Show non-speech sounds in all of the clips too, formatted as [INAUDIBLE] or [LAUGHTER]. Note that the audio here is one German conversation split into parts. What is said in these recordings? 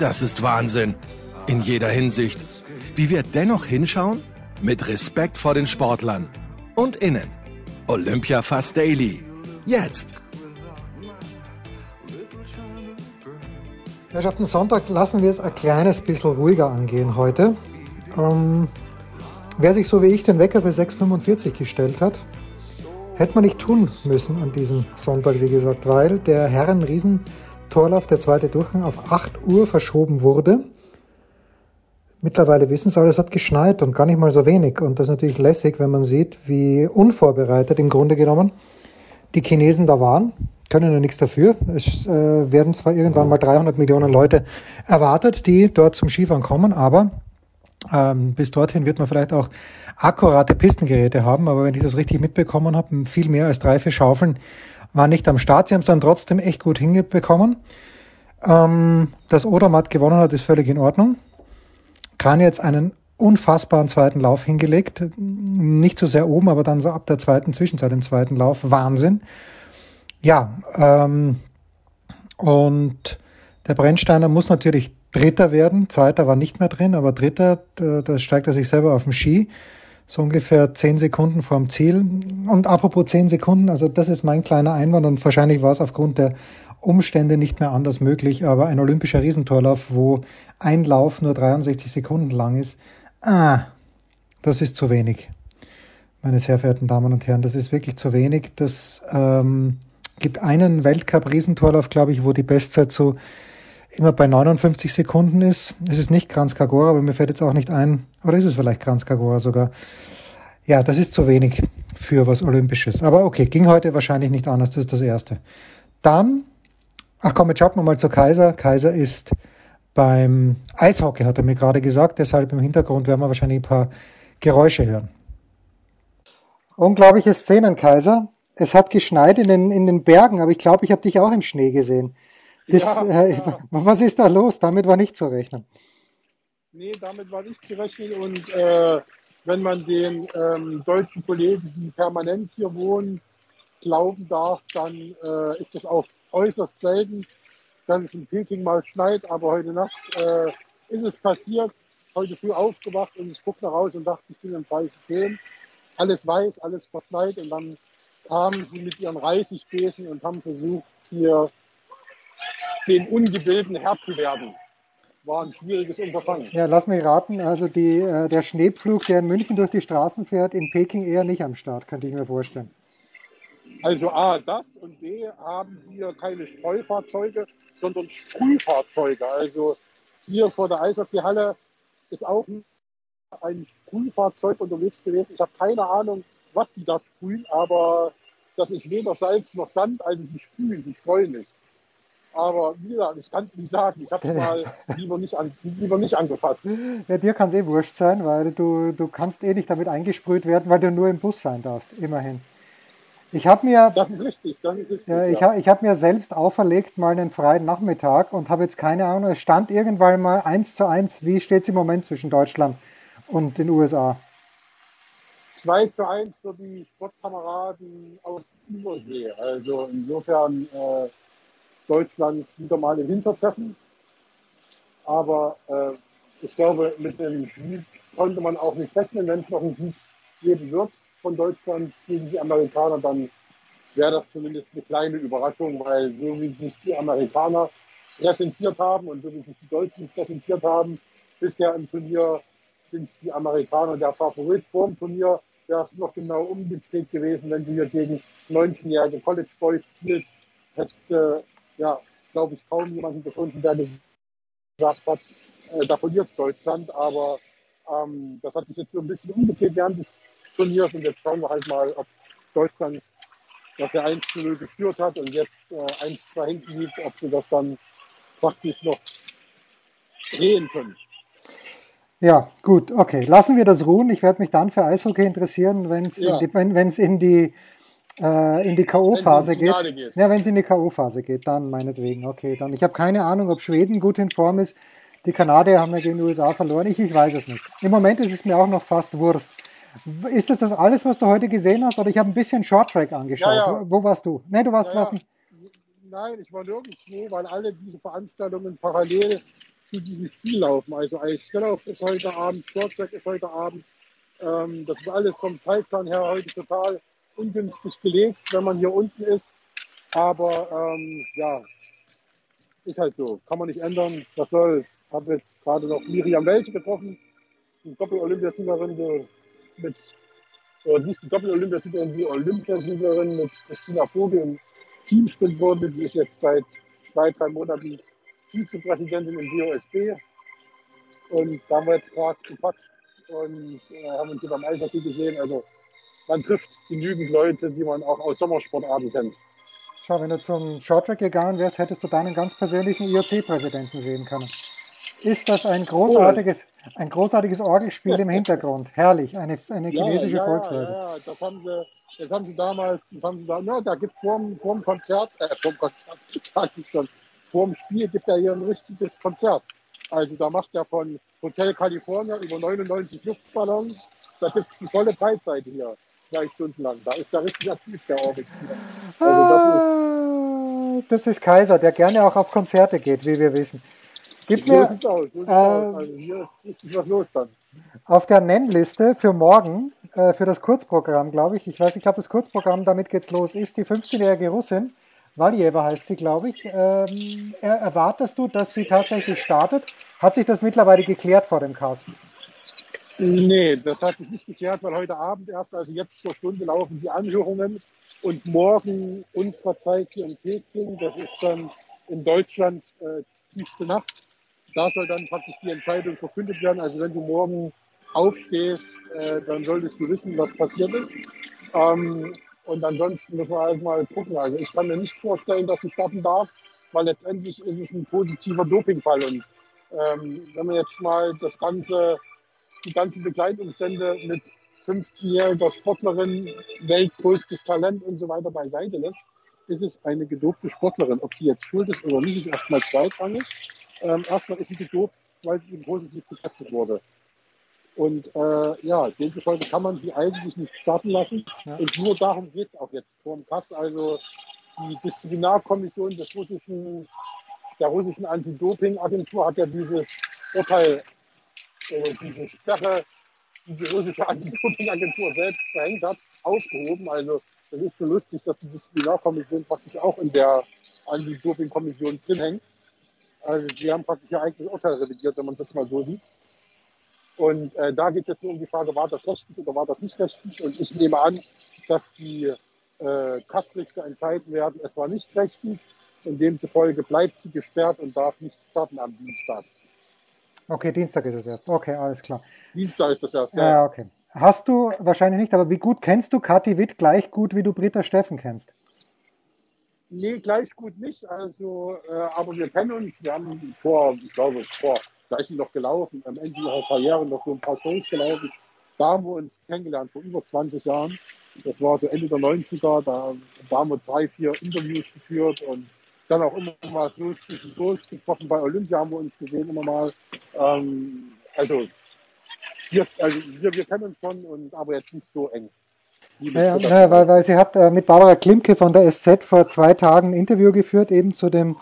Das ist Wahnsinn. In jeder Hinsicht. Wie wir dennoch hinschauen? Mit Respekt vor den Sportlern. Und innen. Olympia Fast Daily. Jetzt. Herrschaften, Sonntag lassen wir es ein kleines bisschen ruhiger angehen heute. Ähm, wer sich so wie ich den Wecker für 6.45 gestellt hat, hätte man nicht tun müssen an diesem Sonntag, wie gesagt, weil der Herren-Riesen- Torlauf, der zweite Durchgang, auf 8 Uhr verschoben wurde. Mittlerweile wissen Sie alle, es hat geschneit und gar nicht mal so wenig. Und das ist natürlich lässig, wenn man sieht, wie unvorbereitet im Grunde genommen die Chinesen da waren. Können ja nichts dafür. Es äh, werden zwar irgendwann mal 300 Millionen Leute erwartet, die dort zum Skifahren kommen, aber ähm, bis dorthin wird man vielleicht auch akkurate Pistengeräte haben. Aber wenn ich das richtig mitbekommen habe, viel mehr als drei, vier Schaufeln war nicht am Start. Sie haben es dann trotzdem echt gut hingebekommen. Ähm, dass Odermatt gewonnen hat, ist völlig in Ordnung. Kran jetzt einen unfassbaren zweiten Lauf hingelegt. Nicht so sehr oben, aber dann so ab der zweiten Zwischenzeit im zweiten Lauf. Wahnsinn. Ja, ähm, und der Brennsteiner muss natürlich Dritter werden. Zweiter war nicht mehr drin, aber Dritter, da, da steigt er sich selber auf den Ski so ungefähr zehn Sekunden vorm Ziel. Und apropos zehn Sekunden, also das ist mein kleiner Einwand und wahrscheinlich war es aufgrund der Umstände nicht mehr anders möglich, aber ein olympischer Riesentorlauf, wo ein Lauf nur 63 Sekunden lang ist, ah, das ist zu wenig. Meine sehr verehrten Damen und Herren, das ist wirklich zu wenig. Das ähm, gibt einen Weltcup-Riesentorlauf, glaube ich, wo die Bestzeit so immer bei 59 Sekunden ist. Es ist nicht Kranz Kagora, aber mir fällt jetzt auch nicht ein, oder ist es vielleicht Kranz Kagora sogar? Ja, das ist zu wenig für was Olympisches. Aber okay, ging heute wahrscheinlich nicht anders, das ist das Erste. Dann, ach komm, jetzt schaut man mal zu Kaiser. Kaiser ist beim Eishockey, hat er mir gerade gesagt, deshalb im Hintergrund werden wir wahrscheinlich ein paar Geräusche hören. Unglaubliche Szenen, Kaiser. Es hat geschneit in den, in den Bergen, aber ich glaube, ich habe dich auch im Schnee gesehen. Das, ja, äh, ja. Was ist da los? Damit war nicht zu rechnen. Nee, damit war nicht zu rechnen. Und äh, wenn man den ähm, deutschen Kollegen, die permanent hier wohnen, glauben darf, dann äh, ist das auch äußerst selten, dass es in Peking mal schneit. Aber heute Nacht äh, ist es passiert. Heute früh aufgewacht und ich gucke nach raus und dachte, ich bin im falschen Film. Alles weiß, alles verschneit. Und dann kamen sie mit ihren Reisigbesen und haben versucht, hier den Ungebildeten Herr zu werden. War ein schwieriges Unterfangen. Ja, lass mich raten. Also die, äh, der Schneepflug, der in München durch die Straßen fährt, in Peking eher nicht am Start, könnte ich mir vorstellen. Also A, das und B, haben wir keine Streufahrzeuge, sondern Sprühfahrzeuge. Also hier vor der Eishockeyhalle ist auch ein Sprühfahrzeug unterwegs gewesen. Ich habe keine Ahnung, was die da sprühen, aber das ist weder Salz noch Sand, also die sprühen, die streuen nicht. Aber wie gesagt, ich kann es nicht sagen. Ich habe es mal lieber nicht, an, lieber nicht angefasst. Ja, dir kann es eh wurscht sein, weil du, du kannst eh nicht damit eingesprüht werden, weil du nur im Bus sein darfst, immerhin. Ich habe mir. Das ist richtig, das ist richtig. Ja, ich habe ich hab mir selbst auferlegt, mal einen freien Nachmittag und habe jetzt keine Ahnung, es stand irgendwann mal eins zu eins. Wie steht es im Moment zwischen Deutschland und den USA? 2 zu 1 für die Sportkameraden aus Übersee. Also insofern. Äh, Deutschland wieder mal im Hintertreffen. Aber äh, ich glaube, mit dem Sieg konnte man auch nicht rechnen. Wenn es noch einen Sieg geben wird von Deutschland gegen die Amerikaner, dann wäre das zumindest eine kleine Überraschung, weil so wie sich die Amerikaner präsentiert haben und so wie sich die Deutschen präsentiert haben, bisher im Turnier sind die Amerikaner der Favorit vor dem Turnier. Wäre es noch genau umgedreht gewesen, wenn du hier gegen 19-jährige College Boys spielst, hättest du, ja, glaube ich, kaum jemanden gefunden, der gesagt hat, äh, da verliert Deutschland. Aber ähm, das hat sich jetzt so ein bisschen umgedreht während des Turniers und jetzt schauen wir halt mal, ob Deutschland, das ja 1 zu 0 geführt hat und jetzt äh, 1 2 hinten liegt, ob sie das dann praktisch noch drehen können. Ja, gut, okay. Lassen wir das ruhen. Ich werde mich dann für Eishockey interessieren, wenn's ja. in die, wenn es in die, äh, in die K.O.-Phase geht. geht. Ja, wenn es in die K.O.-Phase geht, dann meinetwegen. Okay, dann. Ich habe keine Ahnung, ob Schweden gut in Form ist. Die Kanadier haben ja gegen die USA verloren. Ich, ich weiß es nicht. Im Moment ist es mir auch noch fast Wurst. Ist das das alles, was du heute gesehen hast? Oder ich habe ein bisschen Short Track angeschaut. Ja, ja. Wo, warst du? Nee, du warst, ja, warst nicht. Nein, ich war nirgendwo, weil alle diese Veranstaltungen parallel zu diesem Spiel laufen. Also Eisschnelllauf ist heute Abend, Shorttrack ist heute Abend. Ähm, das ist alles vom Zeitplan her heute total ungünstig gelegt, wenn man hier unten ist. Aber ähm, ja, ist halt so. Kann man nicht ändern. Was soll's? Habe jetzt gerade noch Miriam Welche getroffen, die Doppel-Olympiasiegerin mit, oder nicht die Doppel-Olympiasiegerin, die Olympiasiegerin mit Christina Vogel im Teamsprint wurde. Die ist jetzt seit zwei, drei Monaten Vizepräsidentin im DOSB. Und da haben wir jetzt gerade gequatscht und äh, haben uns hier beim Eishockey gesehen. Also man trifft genügend Leute, die man auch aus Sommersportarten kennt. Schau, wenn du zum Shorttrack gegangen wärst, hättest du deinen ganz persönlichen IOC-Präsidenten sehen können. Ist das ein großartiges, ein großartiges Orgelspiel im Hintergrund? [LAUGHS] Herrlich, eine, eine chinesische ja, ja, Volksweise. Ja, das haben sie, das haben sie damals, das haben sie da, ja, da gibt es vor, vor dem Konzert, äh, vor dem Konzert, [LAUGHS] sag ich schon, vor dem Spiel gibt er hier ein richtiges Konzert. Also da macht er von Hotel California über 99 Luftballons, da gibt es die volle Breitseite hier, zwei Stunden lang. Da ist er richtig aktiv, der Orgelspieler. Also das, ist, ah, das ist Kaiser, der gerne auch auf Konzerte geht, wie wir wissen. Gib so mir, sieht's aus, so sieht's äh, aus. Also hier ist richtig was los dann. Auf der Nennliste für morgen, äh, für das Kurzprogramm, glaube ich, ich weiß, ich glaube, das Kurzprogramm, damit geht's los, ist die 15-jährige Russin, Valjeva heißt sie, glaube ich. Ähm, erwartest du, dass sie tatsächlich startet? Hat sich das mittlerweile geklärt vor dem Cast? Nee, das hat sich nicht geklärt, weil heute Abend erst, also jetzt zur Stunde laufen die Anhörungen und morgen unserer Zeit hier in Peking, das ist dann in Deutschland äh, tiefste Nacht, da soll dann praktisch die Entscheidung verkündet werden. Also wenn du morgen aufstehst, äh, dann solltest du wissen, was passiert ist. Ähm, und ansonsten müssen wir halt mal gucken. Also ich kann mir nicht vorstellen, dass sie starten darf, weil letztendlich ist es ein positiver Dopingfall. Und ähm, wenn man jetzt mal das ganze, die ganzen Begleitumstände mit 15-jähriger Sportlerin, weltgrößtes Talent und so weiter beiseite lässt, ist es eine gedopte Sportlerin. Ob sie jetzt schuld ist oder nicht, ist erstmal zweitrangig. Ähm, erstmal ist sie gedopt, weil sie positiv getestet wurde. Und äh, ja, demzufolge kann man sie eigentlich nicht starten lassen. Ja. Und nur darum geht es auch jetzt vor dem Kass. Also die Disziplinarkommission des russischen, der russischen Anti-Doping-Agentur hat ja dieses Urteil, äh, diese Sperre, die die russische Anti-Doping-Agentur selbst verhängt hat, aufgehoben. Also es ist so lustig, dass die Disziplinarkommission praktisch auch in der Anti-Doping-Kommission drin hängt. Also die haben praktisch ihr eigenes Urteil revidiert, wenn man es jetzt mal so sieht. Und äh, da geht es jetzt nur um die Frage, war das rechtens oder war das nicht rechtens? Und ich nehme an, dass die äh, Kassrichter entscheiden werden, es war nicht rechtens. Und demzufolge bleibt sie gesperrt und darf nicht starten am Dienstag. Okay, Dienstag ist es erst. Okay, alles klar. Dienstag ist das erst. Ja, ja okay. Hast du wahrscheinlich nicht, aber wie gut kennst du Kathi Witt gleich gut, wie du Britta Steffen kennst? Nee, gleich gut nicht. Also, äh, aber wir kennen uns. Wir haben vor, ich glaube, vor da ist sie noch gelaufen, am Ende ihrer Karriere noch so ein paar Shows gelaufen. Da haben wir uns kennengelernt, vor über 20 Jahren. Das war so Ende der 90er, da, da haben wir drei, vier Interviews geführt und dann auch immer mal so zwischendurch getroffen. Bei Olympia haben wir uns gesehen, immer mal. Ähm, also, wir, also wir, wir kennen uns schon, und, aber jetzt nicht so eng. Ja, ja, weil, weil sie hat äh, mit Barbara Klimke von der SZ vor zwei Tagen ein Interview geführt, eben zu dem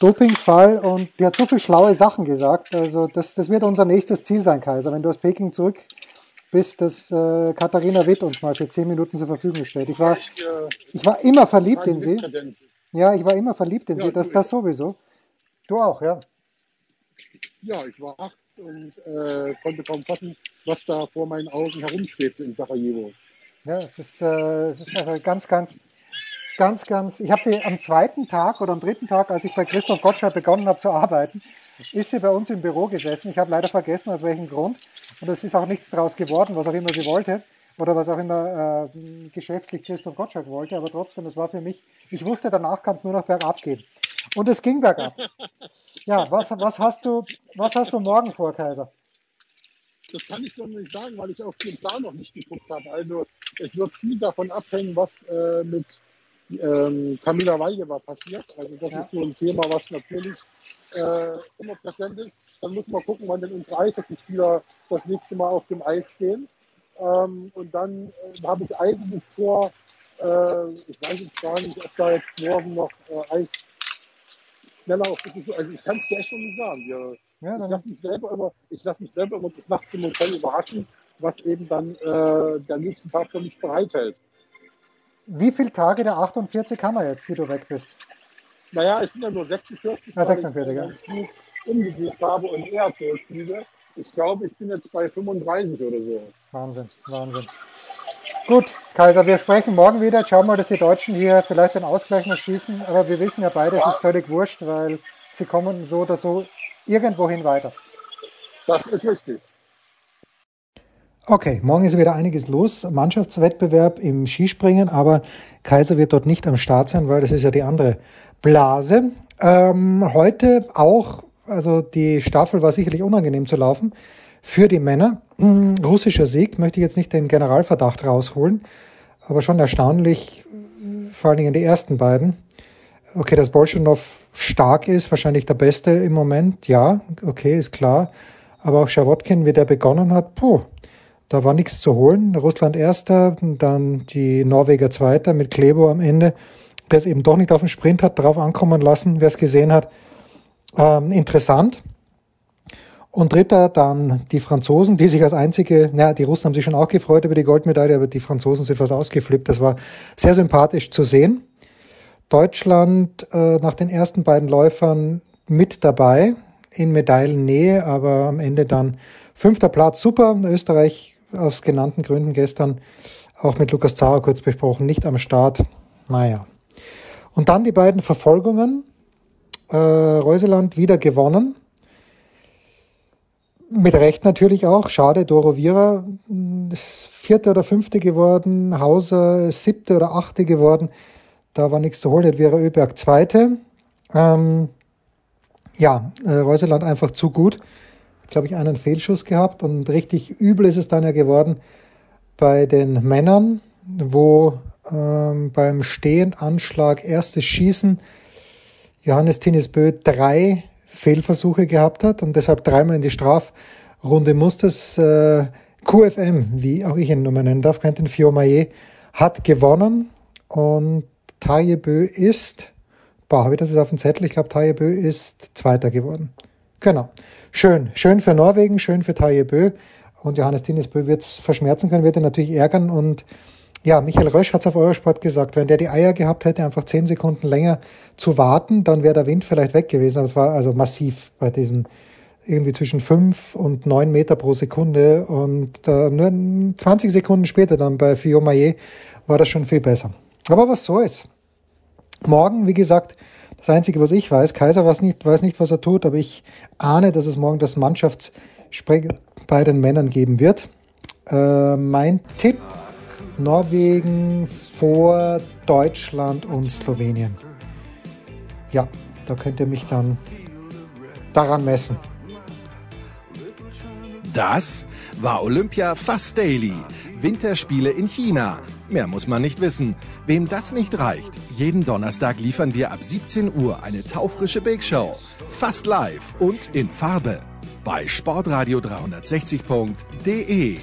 Dopingfall und die hat so viele schlaue Sachen gesagt. Also das, das wird unser nächstes Ziel sein, Kaiser. Wenn du aus Peking zurück bis das äh, Katharina Witt uns mal für zehn Minuten zur Verfügung stellt. Ich war, ich war immer verliebt in sie. Ja, ich war immer verliebt in ja, sie, das, das sowieso. Du auch, ja? Ja, ich war acht und äh, konnte kaum fassen, was da vor meinen Augen herumschwebte in Sarajevo. Ja, es ist, äh, es ist also ganz, ganz, ganz, ganz. Ich habe sie am zweiten Tag oder am dritten Tag, als ich bei Christoph Gottschalk begonnen habe zu arbeiten, ist sie bei uns im Büro gesessen. Ich habe leider vergessen, aus welchem Grund. Und es ist auch nichts daraus geworden, was auch immer sie wollte oder was auch immer äh, geschäftlich Christoph Gottschalk wollte. Aber trotzdem, es war für mich, ich wusste, danach kann es nur noch bergab gehen. Und es ging bergab. Ja, was, was, hast du, was hast du morgen vor, Kaiser? Das kann ich so nicht sagen, weil ich auf den Plan noch nicht geguckt habe. Also es wird viel davon abhängen, was äh, mit ähm, Camilla Weigeber passiert. Also das ja. ist so ein Thema, was natürlich äh, immer präsent ist. Dann muss man gucken, wann denn unsere Eishockeyspieler das nächste Mal auf dem Eis stehen. Ähm, und dann äh, habe ich eigentlich vor, äh, ich weiß jetzt gar nicht, ob da jetzt morgen noch äh, Eis schneller auf die Also ich kann es dir echt schon nicht sagen. Wir, ja, ich lasse mich, selber immer, lass mich selber immer des Nachts im Hotel überraschen, was eben dann äh, der nächste Tag für mich bereithält. Wie viele Tage der 48 haben wir jetzt, die du weg bist? Naja, es sind ja nur 46 ja, 46, ja. ich umgebucht habe und eher zurückfliege. Ich glaube, ich bin jetzt bei 35 oder so. Wahnsinn, Wahnsinn. Gut, Kaiser, wir sprechen morgen wieder. Schauen wir mal, dass die Deutschen hier vielleicht den Ausgleich noch schießen. Aber wir wissen ja beide, ja. es ist völlig wurscht, weil sie kommen so oder so irgendwohin weiter. Das ist richtig. Okay, morgen ist wieder einiges los. Mannschaftswettbewerb im Skispringen, aber Kaiser wird dort nicht am Start sein, weil das ist ja die andere Blase. Ähm, heute auch, also die Staffel war sicherlich unangenehm zu laufen für die Männer. Hm, russischer Sieg, möchte ich jetzt nicht den Generalverdacht rausholen, aber schon erstaunlich, vor allen Dingen die ersten beiden. Okay, dass Bolschunow stark ist, wahrscheinlich der Beste im Moment, ja, okay, ist klar. Aber auch Schawotkin, wie der begonnen hat, puh, da war nichts zu holen. Russland erster, dann die Norweger zweiter mit Klebo am Ende, der es eben doch nicht auf den Sprint hat drauf ankommen lassen, wer es gesehen hat. Ähm, interessant. Und dritter dann die Franzosen, die sich als einzige, naja, die Russen haben sich schon auch gefreut über die Goldmedaille, aber die Franzosen sind fast ausgeflippt. Das war sehr sympathisch zu sehen. Deutschland äh, nach den ersten beiden Läufern mit dabei in Medaillennähe, aber am Ende dann fünfter Platz. Super. Österreich aus genannten Gründen gestern auch mit Lukas Zara kurz besprochen, nicht am Start. Naja. Und dann die beiden Verfolgungen. Äh, Reuseland wieder gewonnen. Mit Recht natürlich auch. Schade, Doro Vira ist vierte oder fünfte geworden. Hauser siebte oder achte geworden. Da war nichts zu holen. Jetzt wäre Öberg zweite. Ähm, ja, äh, Reuseland einfach zu gut glaube ich, einen Fehlschuss gehabt und richtig übel ist es dann ja geworden bei den Männern, wo ähm, beim Stehendanschlag erstes Schießen Johannes Tinisbö drei Fehlversuche gehabt hat und deshalb dreimal in die Strafrunde musste. Das äh, QFM, wie auch ich ihn nur nennen darf, Quentin Fiomaye, hat gewonnen und Tajebö ist, boah, habe ich das jetzt auf dem Zettel? Ich glaube, Tajebö ist Zweiter geworden. Genau. Schön. Schön für Norwegen, schön für Taye. Und Johannes Tinnesbö wird es verschmerzen können, wird er natürlich ärgern. Und ja, Michael Rösch hat es auf Eurosport gesagt, wenn der die Eier gehabt hätte, einfach zehn Sekunden länger zu warten, dann wäre der Wind vielleicht weg gewesen. Aber es war also massiv bei diesem irgendwie zwischen fünf und neun Meter pro Sekunde. Und äh, nur 20 Sekunden später dann bei Fiomaye war das schon viel besser. Aber was so ist. Morgen, wie gesagt, das Einzige, was ich weiß, Kaiser weiß nicht, weiß nicht, was er tut, aber ich ahne, dass es morgen das Mannschaftsspringen bei den Männern geben wird. Äh, mein Tipp, Norwegen vor Deutschland und Slowenien. Ja, da könnt ihr mich dann daran messen. Das war Olympia Fast Daily. Winterspiele in China. Mehr muss man nicht wissen. Wem das nicht reicht, jeden Donnerstag liefern wir ab 17 Uhr eine taufrische Bake Show. Fast live und in Farbe. Bei sportradio360.de.